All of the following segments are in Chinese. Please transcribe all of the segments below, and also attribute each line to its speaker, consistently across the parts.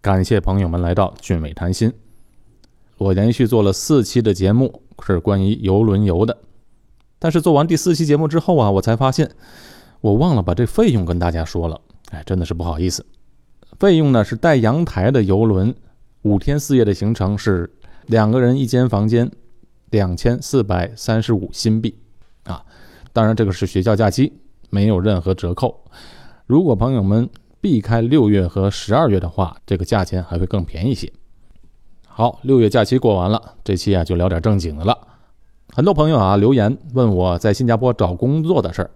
Speaker 1: 感谢朋友们来到俊伟谈心。我连续做了四期的节目，是关于游轮游的。但是做完第四期节目之后啊，我才发现我忘了把这费用跟大家说了。哎，真的是不好意思。费用呢是带阳台的游轮，五天四夜的行程是两个人一间房间，两千四百三十五新币啊。当然这个是学校假期，没有任何折扣。如果朋友们避开六月和十二月的话，这个价钱还会更便宜些。好，六月假期过完了，这期啊就聊点正经的了。很多朋友啊留言问我在新加坡找工作的事儿，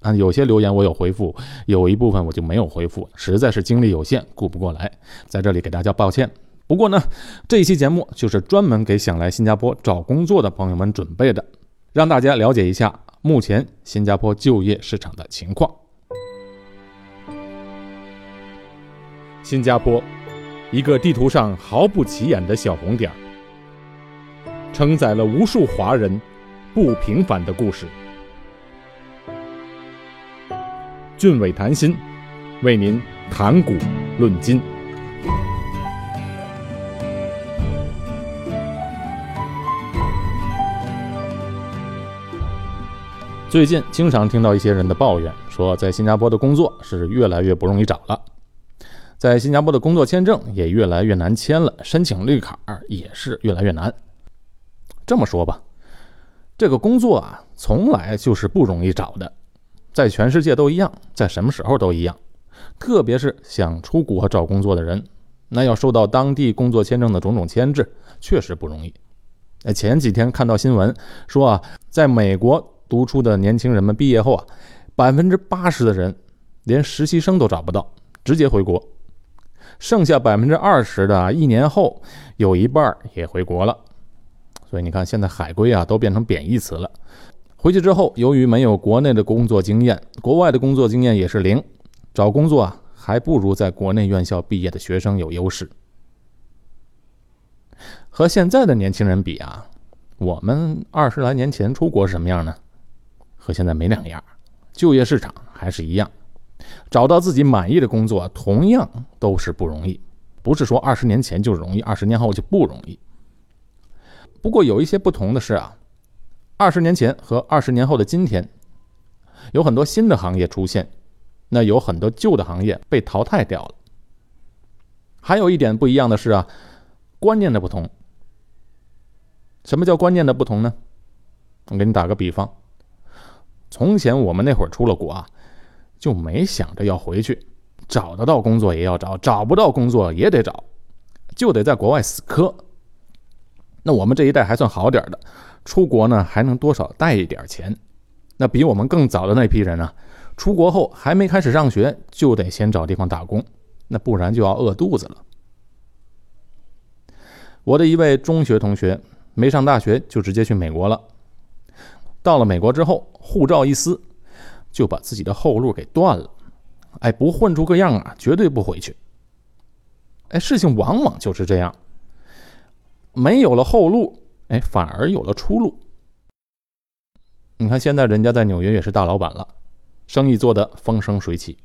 Speaker 1: 啊，有些留言我有回复，有一部分我就没有回复，实在是精力有限，顾不过来，在这里给大家抱歉。不过呢，这一期节目就是专门给想来新加坡找工作的朋友们准备的，让大家了解一下目前新加坡就业市场的情况。新加坡，一个地图上毫不起眼的小红点儿，承载了无数华人不平凡的故事。俊伟谈心，为您谈古论今。最近经常听到一些人的抱怨，说在新加坡的工作是越来越不容易找了。在新加坡的工作签证也越来越难签了，申请绿卡也是越来越难。这么说吧，这个工作啊，从来就是不容易找的，在全世界都一样，在什么时候都一样。特别是想出国找工作的人，那要受到当地工作签证的种种牵制，确实不容易。哎，前几天看到新闻说啊，在美国读书的年轻人们毕业后啊，百分之八十的人连实习生都找不到，直接回国。剩下百分之二十的，一年后有一半也回国了，所以你看，现在海归啊都变成贬义词了。回去之后，由于没有国内的工作经验，国外的工作经验也是零，找工作啊还不如在国内院校毕业的学生有优势。和现在的年轻人比啊，我们二十来年前出国是什么样呢？和现在没两样，就业市场还是一样。找到自己满意的工作，同样都是不容易。不是说二十年前就容易，二十年后就不容易。不过有一些不同的是啊，二十年前和二十年后的今天，有很多新的行业出现，那有很多旧的行业被淘汰掉了。还有一点不一样的是啊，观念的不同。什么叫观念的不同呢？我给你打个比方，从前我们那会儿出了国啊。就没想着要回去，找得到工作也要找，找不到工作也得找，就得在国外死磕。那我们这一代还算好点的，出国呢还能多少带一点钱。那比我们更早的那批人呢，出国后还没开始上学，就得先找地方打工，那不然就要饿肚子了。我的一位中学同学没上大学就直接去美国了，到了美国之后，护照一撕。就把自己的后路给断了，哎，不混出个样啊，绝对不回去。哎，事情往往就是这样，没有了后路，哎，反而有了出路。你看，现在人家在纽约也是大老板了，生意做得风生水起。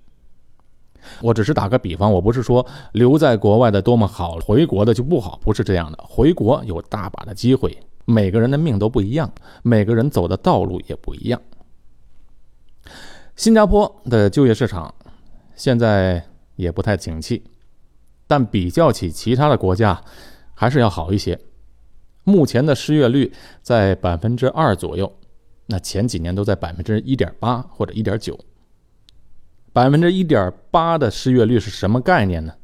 Speaker 1: 我只是打个比方，我不是说留在国外的多么好，回国的就不好，不是这样的。回国有大把的机会，每个人的命都不一样，每个人走的道路也不一样。新加坡的就业市场现在也不太景气，但比较起其他的国家，还是要好一些。目前的失业率在百分之二左右，那前几年都在百分之一点八或者一点九。百分之一点八的失业率是什么概念呢？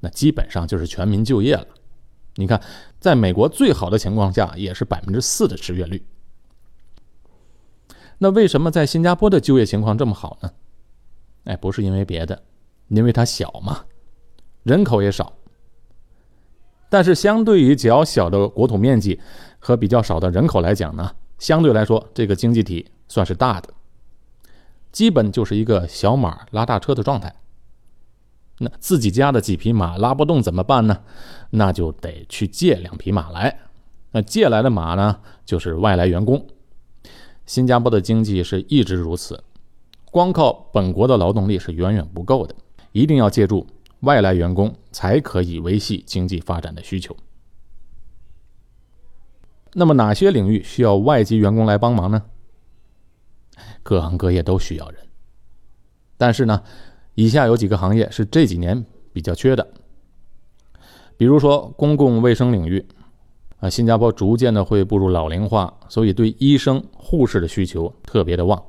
Speaker 1: 那基本上就是全民就业了。你看，在美国最好的情况下，也是百分之四的失业率。那为什么在新加坡的就业情况这么好呢？哎，不是因为别的，因为它小嘛，人口也少。但是相对于较小的国土面积和比较少的人口来讲呢，相对来说这个经济体算是大的，基本就是一个小马拉大车的状态。那自己家的几匹马拉不动怎么办呢？那就得去借两匹马来。那借来的马呢，就是外来员工。新加坡的经济是一直如此，光靠本国的劳动力是远远不够的，一定要借助外来员工才可以维系经济发展的需求。那么哪些领域需要外籍员工来帮忙呢？各行各业都需要人，但是呢，以下有几个行业是这几年比较缺的，比如说公共卫生领域，啊，新加坡逐渐的会步入老龄化，所以对医生、护士的需求特别的旺。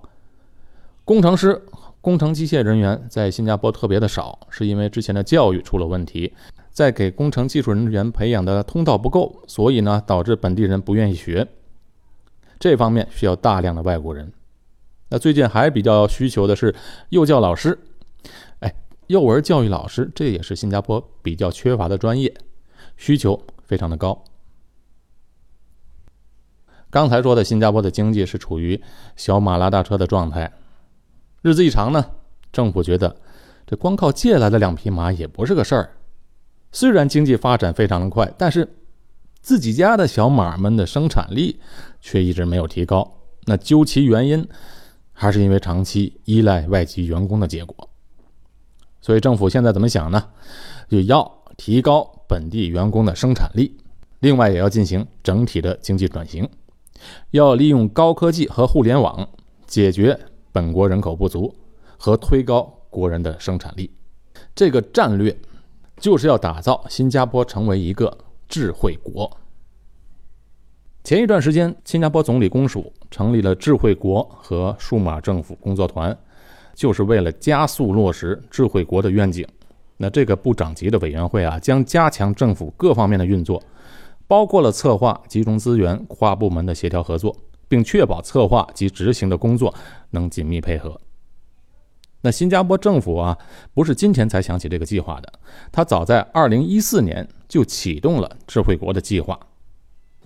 Speaker 1: 工程师、工程机械人员在新加坡特别的少，是因为之前的教育出了问题。在给工程技术人员培养的通道不够，所以呢，导致本地人不愿意学。这方面需要大量的外国人。那最近还比较需求的是幼教老师，哎，幼儿教育老师这也是新加坡比较缺乏的专业，需求非常的高。刚才说的新加坡的经济是处于小马拉大车的状态，日子一长呢，政府觉得这光靠借来的两匹马也不是个事儿。虽然经济发展非常的快，但是自己家的小马们的生产力却一直没有提高。那究其原因，还是因为长期依赖外籍员工的结果。所以政府现在怎么想呢？就要提高本地员工的生产力，另外也要进行整体的经济转型，要利用高科技和互联网解决本国人口不足和推高国人的生产力。这个战略。就是要打造新加坡成为一个智慧国。前一段时间，新加坡总理公署成立了智慧国和数码政府工作团，就是为了加速落实智慧国的愿景。那这个部长级的委员会啊，将加强政府各方面的运作，包括了策划、集中资源、跨部门的协调合作，并确保策划及执行的工作能紧密配合。那新加坡政府啊，不是今天才想起这个计划的，他早在二零一四年就启动了智慧国的计划，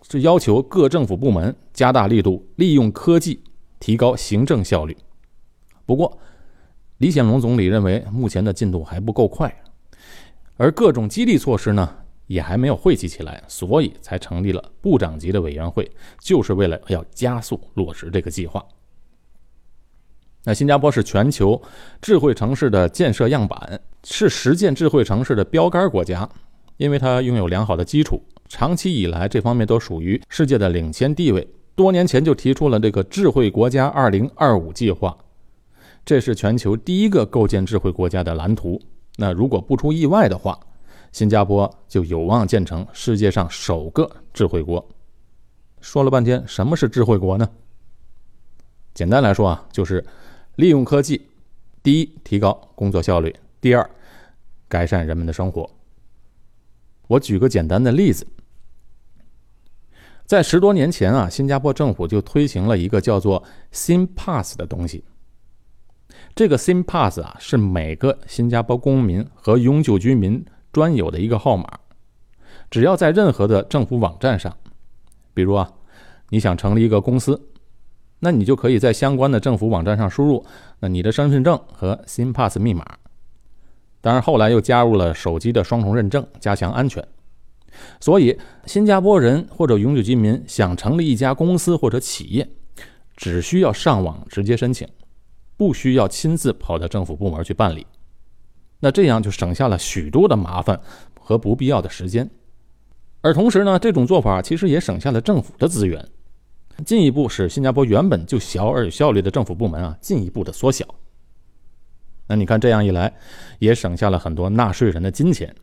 Speaker 1: 是要求各政府部门加大力度，利用科技提高行政效率。不过，李显龙总理认为目前的进度还不够快，而各种激励措施呢也还没有汇集起来，所以才成立了部长级的委员会，就是为了要加速落实这个计划。那新加坡是全球智慧城市的建设样板，是实践智慧城市的标杆国家，因为它拥有良好的基础，长期以来这方面都属于世界的领先地位。多年前就提出了这个智慧国家2025计划，这是全球第一个构建智慧国家的蓝图。那如果不出意外的话，新加坡就有望建成世界上首个智慧国。说了半天，什么是智慧国呢？简单来说啊，就是。利用科技，第一，提高工作效率；第二，改善人们的生活。我举个简单的例子，在十多年前啊，新加坡政府就推行了一个叫做 “Sim Pass” 的东西。这个 Sim Pass 啊，是每个新加坡公民和永久居民专有的一个号码。只要在任何的政府网站上，比如啊，你想成立一个公司。那你就可以在相关的政府网站上输入那你的身份证和 SIMPass 密码。当然，后来又加入了手机的双重认证，加强安全。所以，新加坡人或者永久居民想成立一家公司或者企业，只需要上网直接申请，不需要亲自跑到政府部门去办理。那这样就省下了许多的麻烦和不必要的时间。而同时呢，这种做法其实也省下了政府的资源。进一步使新加坡原本就小而有效率的政府部门啊进一步的缩小。那你看这样一来，也省下了很多纳税人的金钱。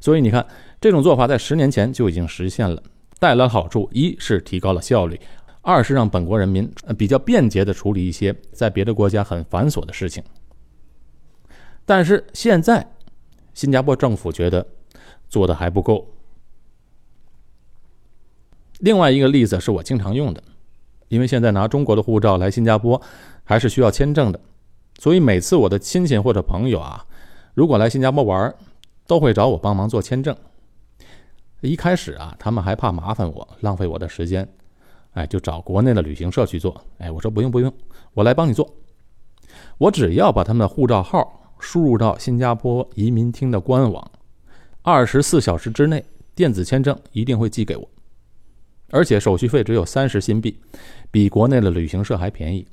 Speaker 1: 所以你看，这种做法在十年前就已经实现了，带来好处：一是提高了效率，二是让本国人民比较便捷的处理一些在别的国家很繁琐的事情。但是现在，新加坡政府觉得做的还不够。另外一个例子是我经常用的，因为现在拿中国的护照来新加坡还是需要签证的，所以每次我的亲戚或者朋友啊，如果来新加坡玩，都会找我帮忙做签证。一开始啊，他们还怕麻烦我，浪费我的时间，哎，就找国内的旅行社去做。哎，我说不用不用，我来帮你做，我只要把他们的护照号输入到新加坡移民厅的官网，二十四小时之内电子签证一定会寄给我。而且手续费只有三十新币，比国内的旅行社还便宜，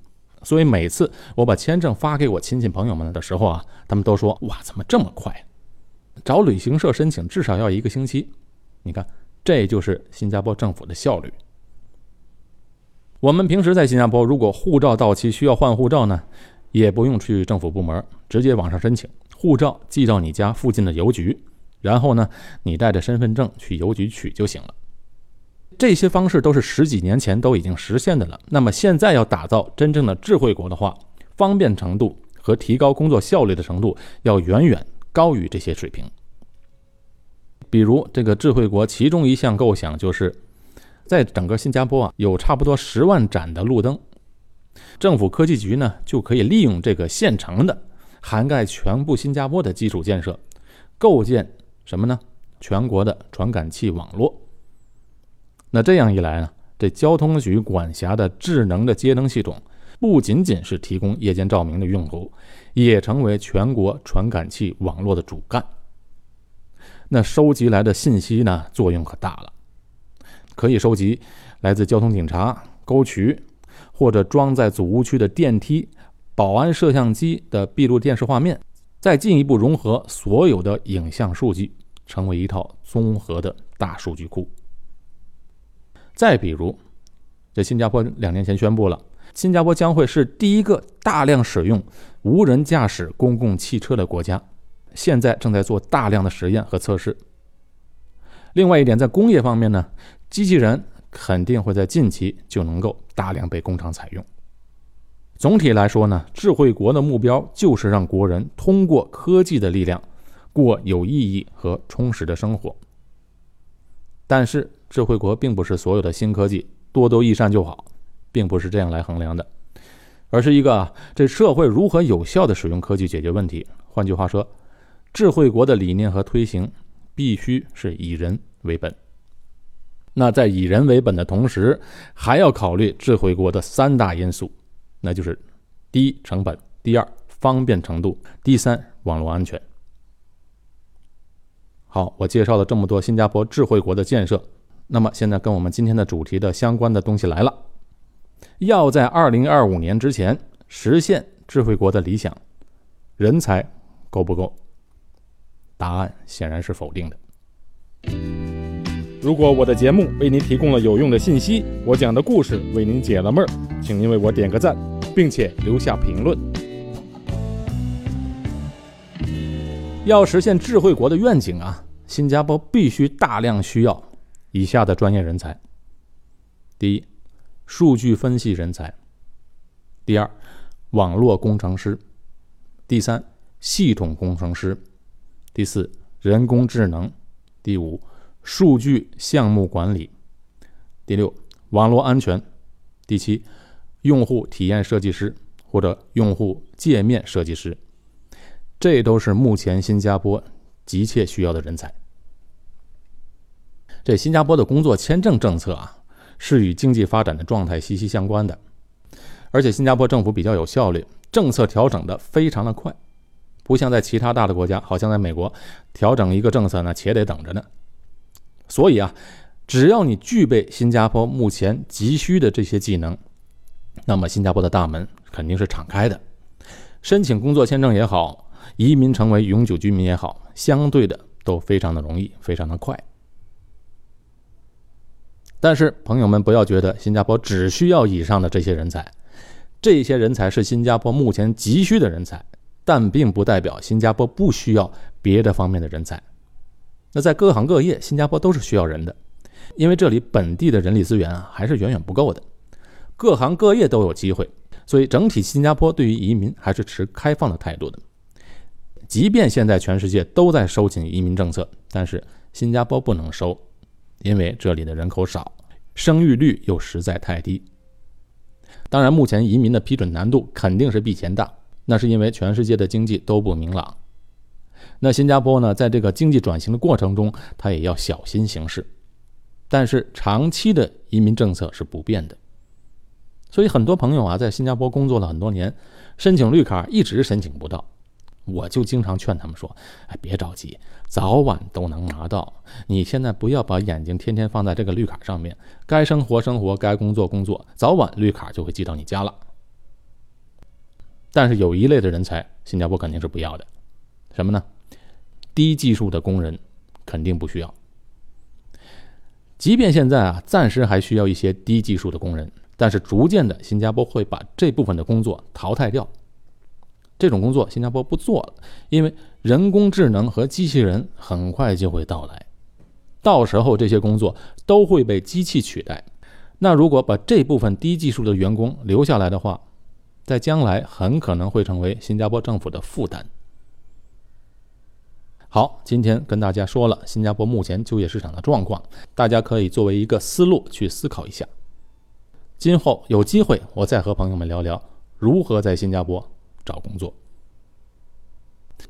Speaker 1: 所以每次我把签证发给我亲戚朋友们的时候啊，他们都说：“哇，怎么这么快？找旅行社申请至少要一个星期。”你看，这就是新加坡政府的效率。我们平时在新加坡，如果护照到期需要换护照呢，也不用去政府部门，直接网上申请，护照寄到你家附近的邮局，然后呢，你带着身份证去邮局取就行了。这些方式都是十几年前都已经实现的了。那么现在要打造真正的智慧国的话，方便程度和提高工作效率的程度要远远高于这些水平。比如这个智慧国，其中一项构想就是，在整个新加坡啊，有差不多十万盏的路灯，政府科技局呢就可以利用这个现成的、涵盖全部新加坡的基础建设，构建什么呢？全国的传感器网络。那这样一来呢，这交通局管辖的智能的节能系统，不仅仅是提供夜间照明的用途，也成为全国传感器网络的主干。那收集来的信息呢，作用可大了，可以收集来自交通警察、沟渠或者装在祖屋区的电梯、保安摄像机的闭路电视画面，再进一步融合所有的影像数据，成为一套综合的大数据库。再比如，这新加坡两年前宣布了，新加坡将会是第一个大量使用无人驾驶公共汽车的国家，现在正在做大量的实验和测试。另外一点，在工业方面呢，机器人肯定会在近期就能够大量被工厂采用。总体来说呢，智慧国的目标就是让国人通过科技的力量，过有意义和充实的生活。但是，智慧国并不是所有的新科技多多益善就好，并不是这样来衡量的，而是一个这社会如何有效的使用科技解决问题。换句话说，智慧国的理念和推行必须是以人为本。那在以人为本的同时，还要考虑智慧国的三大因素，那就是第一成本，第二方便程度，第三网络安全。好，我介绍了这么多新加坡智慧国的建设。那么现在跟我们今天的主题的相关的东西来了，要在二零二五年之前实现智慧国的理想，人才够不够？答案显然是否定的。如果我的节目为您提供了有用的信息，我讲的故事为您解了闷儿，请您为我点个赞，并且留下评论。要实现智慧国的愿景啊，新加坡必须大量需要。以下的专业人才：第一，数据分析人才；第二，网络工程师；第三，系统工程师；第四，人工智能；第五，数据项目管理；第六，网络安全；第七，用户体验设计师或者用户界面设计师。这都是目前新加坡急切需要的人才。这新加坡的工作签证政策啊，是与经济发展的状态息息相关的，而且新加坡政府比较有效率，政策调整的非常的快，不像在其他大的国家，好像在美国调整一个政策呢，且得等着呢。所以啊，只要你具备新加坡目前急需的这些技能，那么新加坡的大门肯定是敞开的，申请工作签证也好，移民成为永久居民也好，相对的都非常的容易，非常的快。但是，朋友们不要觉得新加坡只需要以上的这些人才，这些人才是新加坡目前急需的人才，但并不代表新加坡不需要别的方面的人才。那在各行各业，新加坡都是需要人的，因为这里本地的人力资源啊还是远远不够的，各行各业都有机会，所以整体新加坡对于移民还是持开放的态度的。即便现在全世界都在收紧移民政策，但是新加坡不能收。因为这里的人口少，生育率又实在太低。当然，目前移民的批准难度肯定是比以前大，那是因为全世界的经济都不明朗。那新加坡呢，在这个经济转型的过程中，它也要小心行事。但是长期的移民政策是不变的，所以很多朋友啊，在新加坡工作了很多年，申请绿卡一直申请不到。我就经常劝他们说：“哎，别着急，早晚都能拿到。你现在不要把眼睛天天放在这个绿卡上面，该生活生活，该工作工作，早晚绿卡就会寄到你家了。”但是有一类的人才，新加坡肯定是不要的，什么呢？低技术的工人肯定不需要。即便现在啊，暂时还需要一些低技术的工人，但是逐渐的，新加坡会把这部分的工作淘汰掉。这种工作新加坡不做了，因为人工智能和机器人很快就会到来，到时候这些工作都会被机器取代。那如果把这部分低技术的员工留下来的话，在将来很可能会成为新加坡政府的负担。好，今天跟大家说了新加坡目前就业市场的状况，大家可以作为一个思路去思考一下。今后有机会，我再和朋友们聊聊如何在新加坡找工作。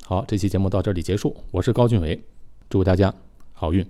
Speaker 1: 好，这期节目到这里结束，我是高俊伟，祝大家好运。